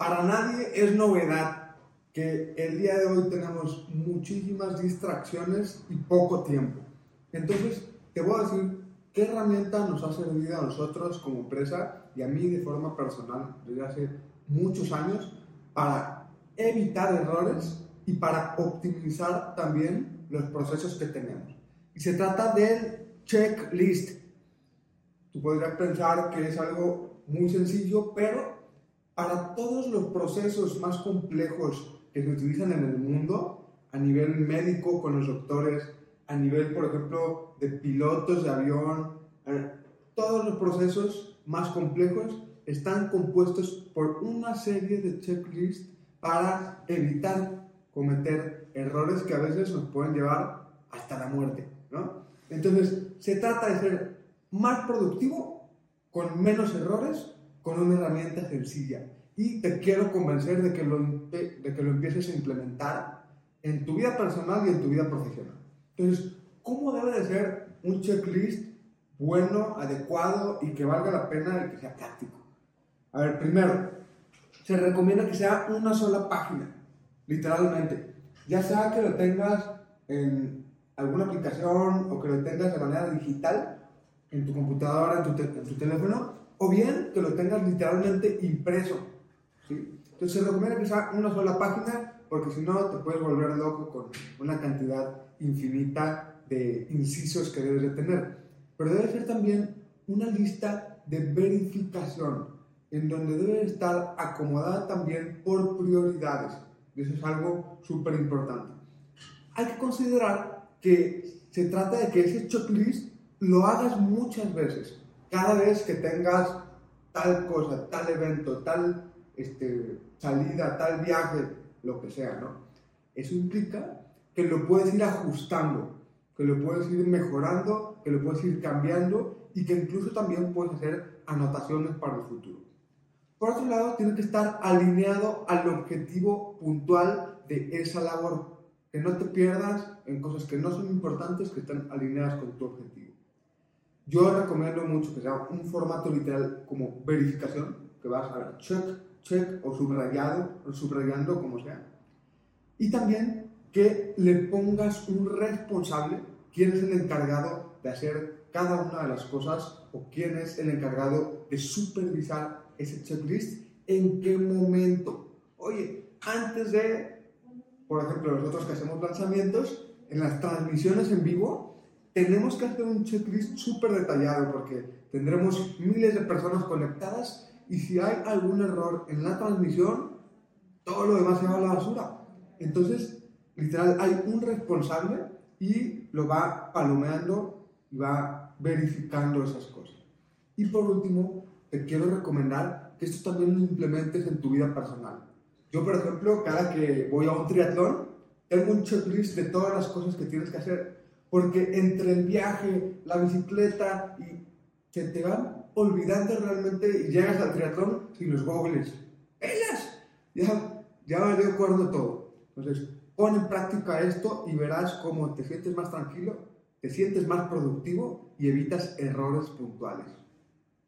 Para nadie es novedad que el día de hoy tenemos muchísimas distracciones y poco tiempo. Entonces, te voy a decir qué herramienta nos ha servido a nosotros como empresa y a mí de forma personal desde hace muchos años para evitar errores y para optimizar también los procesos que tenemos. Y se trata del checklist. Tú podrías pensar que es algo muy sencillo, pero para todos los procesos más complejos que se utilizan en el mundo, a nivel médico con los doctores, a nivel, por ejemplo, de pilotos de avión, eh, todos los procesos más complejos están compuestos por una serie de checklists para evitar cometer errores que a veces nos pueden llevar hasta la muerte, ¿no? Entonces, se trata de ser más productivo con menos errores, con una herramienta sencilla. Y te quiero convencer de que lo, de que lo empieces a implementar en tu vida personal y en tu vida profesional. Entonces, ¿cómo debe de ser un checklist bueno, adecuado y que valga la pena y que sea práctico? A ver, primero, se recomienda que sea una sola página, literalmente. Ya sea que lo tengas en alguna aplicación o que lo tengas de manera digital en tu computadora, en tu, en tu teléfono, o bien que lo tengas literalmente impreso. ¿Sí? Entonces se recomienda que sea una sola página porque si no te puedes volver loco con una cantidad infinita de incisos que debes de tener. Pero debe ser también una lista de verificación en donde debe estar acomodada también por prioridades. Y eso es algo súper importante. Hay que considerar que se trata de que ese checklist lo hagas muchas veces. Cada vez que tengas tal cosa, tal evento, tal este, salida, tal viaje, lo que sea, ¿no? Eso implica que lo puedes ir ajustando, que lo puedes ir mejorando, que lo puedes ir cambiando y que incluso también puedes hacer anotaciones para el futuro. Por otro lado, tiene que estar alineado al objetivo puntual de esa labor. Que no te pierdas en cosas que no son importantes, que están alineadas con tu objetivo. Yo recomiendo mucho que sea un formato literal como verificación, que vas a ver check, check o subrayado, o subrayando como sea. Y también que le pongas un responsable, quién es el encargado de hacer cada una de las cosas o quién es el encargado de supervisar ese checklist, en qué momento. Oye, antes de, por ejemplo, nosotros que hacemos lanzamientos, en las transmisiones en vivo, tenemos que hacer un checklist súper detallado porque tendremos miles de personas conectadas y si hay algún error en la transmisión, todo lo demás se va a la basura. Entonces, literal, hay un responsable y lo va palomeando y va verificando esas cosas. Y por último, te quiero recomendar que esto también lo implementes en tu vida personal. Yo, por ejemplo, cada que voy a un triatlón, tengo un checklist de todas las cosas que tienes que hacer, porque entre el viaje, la bicicleta, y se te van olvidando realmente y llegas al triatlón sin los goggles. ¡Ellas! Ya, ya me de acuerdo todo. Entonces, pon en práctica esto y verás cómo te sientes más tranquilo, te sientes más productivo y evitas errores puntuales.